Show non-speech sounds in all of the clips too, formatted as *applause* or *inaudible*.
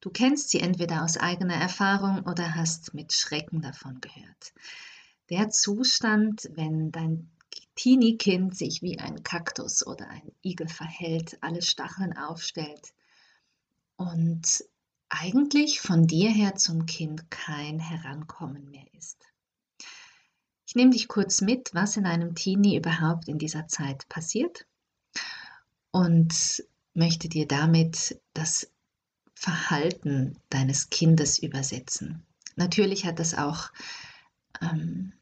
Du kennst sie entweder aus eigener Erfahrung oder hast mit Schrecken davon gehört. Der Zustand, wenn dein Teenie-Kind sich wie ein Kaktus oder ein Igel verhält, alle Stacheln aufstellt und eigentlich von dir her zum Kind kein Herankommen mehr ist. Ich nehme dich kurz mit, was in einem Teenie überhaupt in dieser Zeit passiert und möchte dir damit das Verhalten deines Kindes übersetzen. Natürlich hat das auch ähm,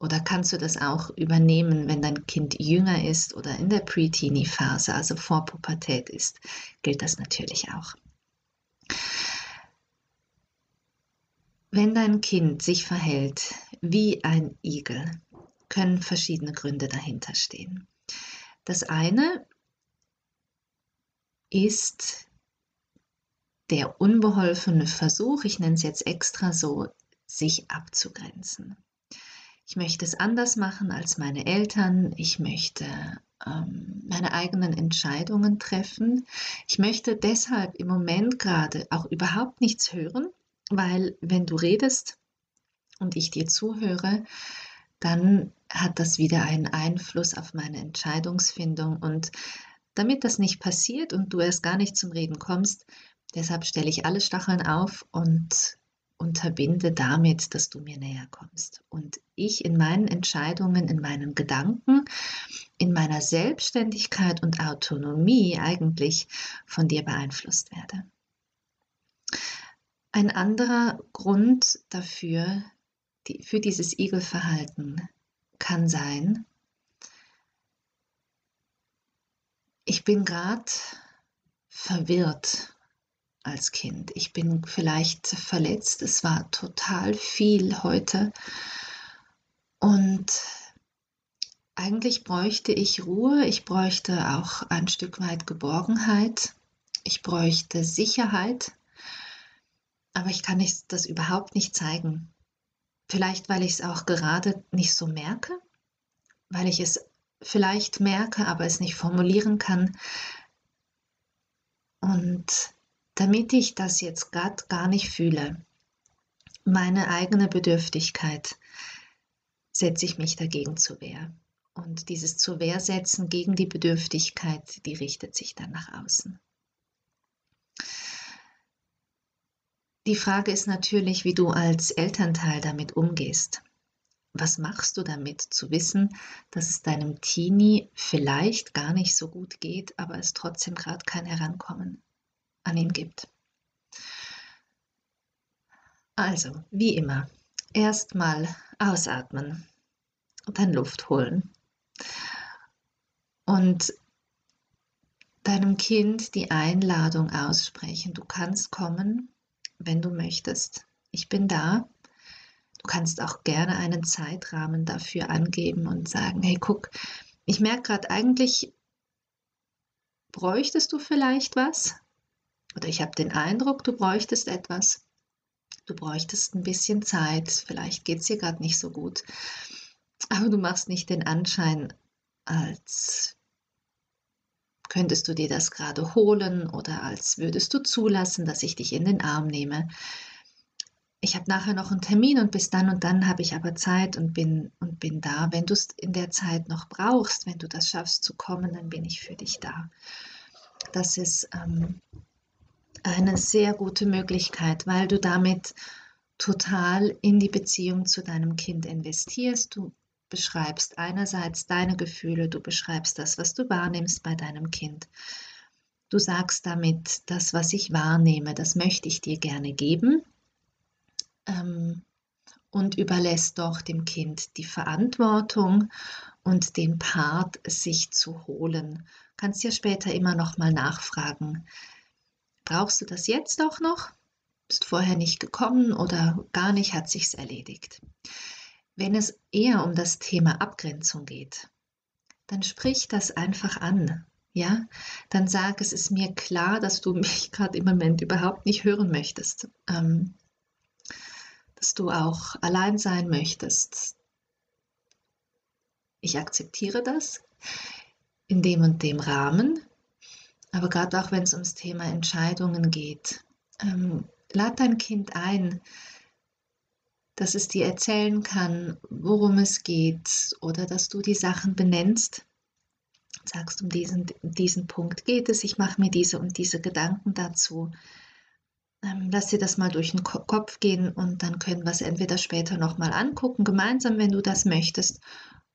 oder kannst du das auch übernehmen, wenn dein Kind jünger ist oder in der Pre-Teenie-Phase, also vor Pubertät ist, gilt das natürlich auch. Wenn dein Kind sich verhält wie ein Igel, können verschiedene Gründe dahinter stehen. Das eine ist der unbeholfene Versuch, ich nenne es jetzt extra so, sich abzugrenzen. Ich möchte es anders machen als meine Eltern. Ich möchte ähm, meine eigenen Entscheidungen treffen. Ich möchte deshalb im Moment gerade auch überhaupt nichts hören, weil wenn du redest und ich dir zuhöre, dann hat das wieder einen Einfluss auf meine Entscheidungsfindung. Und damit das nicht passiert und du erst gar nicht zum Reden kommst, deshalb stelle ich alle Stacheln auf und unterbinde damit, dass du mir näher kommst. Und ich in meinen Entscheidungen, in meinen Gedanken, in meiner Selbstständigkeit und Autonomie eigentlich von dir beeinflusst werde. Ein anderer Grund dafür, für dieses Igelverhalten kann sein, ich bin gerade verwirrt als Kind. Ich bin vielleicht verletzt. Es war total viel heute. Und eigentlich bräuchte ich Ruhe. Ich bräuchte auch ein Stück weit Geborgenheit. Ich bräuchte Sicherheit. Aber ich kann das überhaupt nicht zeigen. Vielleicht, weil ich es auch gerade nicht so merke, weil ich es vielleicht merke, aber es nicht formulieren kann. Und damit ich das jetzt gerade gar nicht fühle, meine eigene Bedürftigkeit, setze ich mich dagegen zur Wehr. Und dieses zur Wehr setzen gegen die Bedürftigkeit, die richtet sich dann nach außen. Die Frage ist natürlich, wie du als Elternteil damit umgehst. Was machst du damit, zu wissen, dass es deinem Teenie vielleicht gar nicht so gut geht, aber es trotzdem gerade kein Herankommen an ihn gibt? Also, wie immer, erstmal ausatmen und dann Luft holen. Und deinem Kind die Einladung aussprechen. Du kannst kommen, wenn du möchtest. Ich bin da. Du kannst auch gerne einen Zeitrahmen dafür angeben und sagen, hey, guck, ich merke gerade eigentlich, bräuchtest du vielleicht was? Oder ich habe den Eindruck, du bräuchtest etwas. Du bräuchtest ein bisschen Zeit. Vielleicht geht es dir gerade nicht so gut. Aber du machst nicht den Anschein, als könntest du dir das gerade holen oder als würdest du zulassen, dass ich dich in den Arm nehme. Ich habe nachher noch einen Termin und bis dann und dann habe ich aber Zeit und bin und bin da. Wenn du es in der Zeit noch brauchst, wenn du das schaffst zu kommen, dann bin ich für dich da. Das ist ähm, eine sehr gute Möglichkeit, weil du damit total in die Beziehung zu deinem Kind investierst. Du beschreibst einerseits deine Gefühle, du beschreibst das, was du wahrnimmst bei deinem Kind. Du sagst damit, das, was ich wahrnehme, das möchte ich dir gerne geben ähm, und überlässt doch dem Kind die Verantwortung und den Part, sich zu holen. Du kannst ja später immer noch mal nachfragen, Brauchst du das jetzt auch noch? Bist vorher nicht gekommen oder gar nicht hat sich's erledigt? Wenn es eher um das Thema Abgrenzung geht, dann sprich das einfach an. Ja, dann sag, es ist mir klar, dass du *laughs* mich gerade im Moment überhaupt nicht hören möchtest, ähm, dass du auch allein sein möchtest. Ich akzeptiere das in dem und dem Rahmen, aber gerade auch wenn es ums Thema Entscheidungen geht, ähm, lad dein Kind ein, dass es dir erzählen kann, worum es geht oder dass du die Sachen benennst. Sagst, um diesen, diesen Punkt geht es, ich mache mir diese und diese Gedanken dazu. Ähm, lass dir das mal durch den Kopf gehen und dann können wir es entweder später nochmal angucken, gemeinsam, wenn du das möchtest,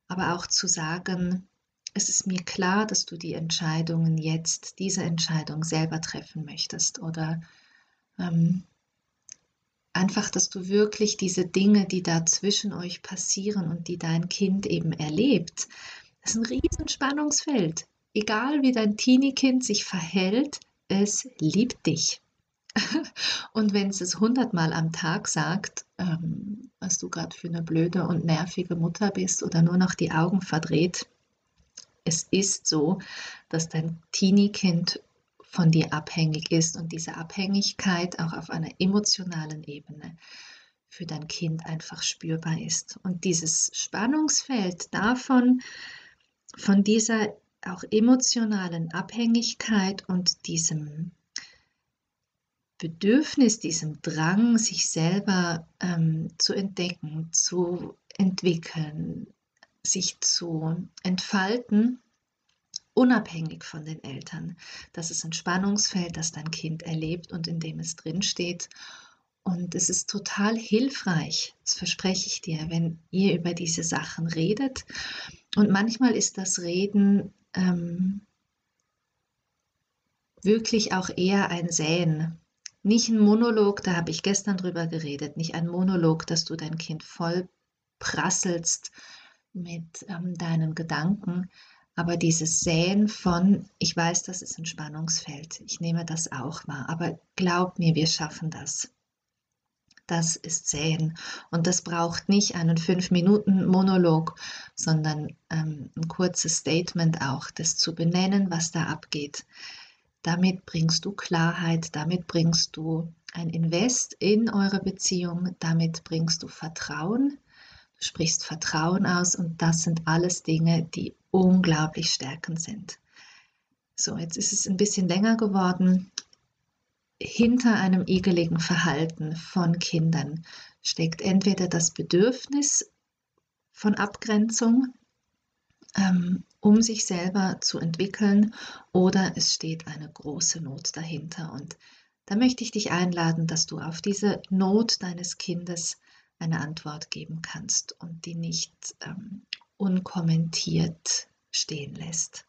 aber auch zu sagen, es ist mir klar, dass du die Entscheidungen jetzt, diese Entscheidung selber treffen möchtest oder ähm, einfach, dass du wirklich diese Dinge, die da zwischen euch passieren und die dein Kind eben erlebt, das ist ein riesen Spannungsfeld. Egal wie dein Teenie-Kind sich verhält, es liebt dich. *laughs* Und wenn es es hundertmal am Tag sagt, ähm, was du gerade für eine blöde und nervige Mutter bist oder nur noch die Augen verdreht, es ist so, dass dein Teenie-Kind von dir abhängig ist und diese Abhängigkeit auch auf einer emotionalen Ebene für dein Kind einfach spürbar ist. Und dieses Spannungsfeld davon, von dieser auch emotionalen Abhängigkeit und diesem Bedürfnis, diesem Drang, sich selber ähm, zu entdecken, zu entwickeln, sich zu entfalten, unabhängig von den Eltern. Das ist ein Spannungsfeld, das dein Kind erlebt und in dem es drinsteht. Und es ist total hilfreich, das verspreche ich dir, wenn ihr über diese Sachen redet. Und manchmal ist das Reden ähm, wirklich auch eher ein Säen. Nicht ein Monolog, da habe ich gestern drüber geredet, nicht ein Monolog, dass du dein Kind voll prasselst mit ähm, deinen Gedanken, aber dieses Säen von, ich weiß, das ist ein Spannungsfeld, ich nehme das auch wahr, aber glaub mir, wir schaffen das. Das ist Säen. Und das braucht nicht einen fünf Minuten Monolog, sondern ähm, ein kurzes Statement auch, das zu benennen, was da abgeht. Damit bringst du Klarheit, damit bringst du ein Invest in eure Beziehung, damit bringst du Vertrauen, sprichst Vertrauen aus und das sind alles Dinge, die unglaublich stärkend sind. So, jetzt ist es ein bisschen länger geworden. Hinter einem igeligen Verhalten von Kindern steckt entweder das Bedürfnis von Abgrenzung, ähm, um sich selber zu entwickeln, oder es steht eine große Not dahinter. Und da möchte ich dich einladen, dass du auf diese Not deines Kindes eine Antwort geben kannst und die nicht ähm, unkommentiert stehen lässt.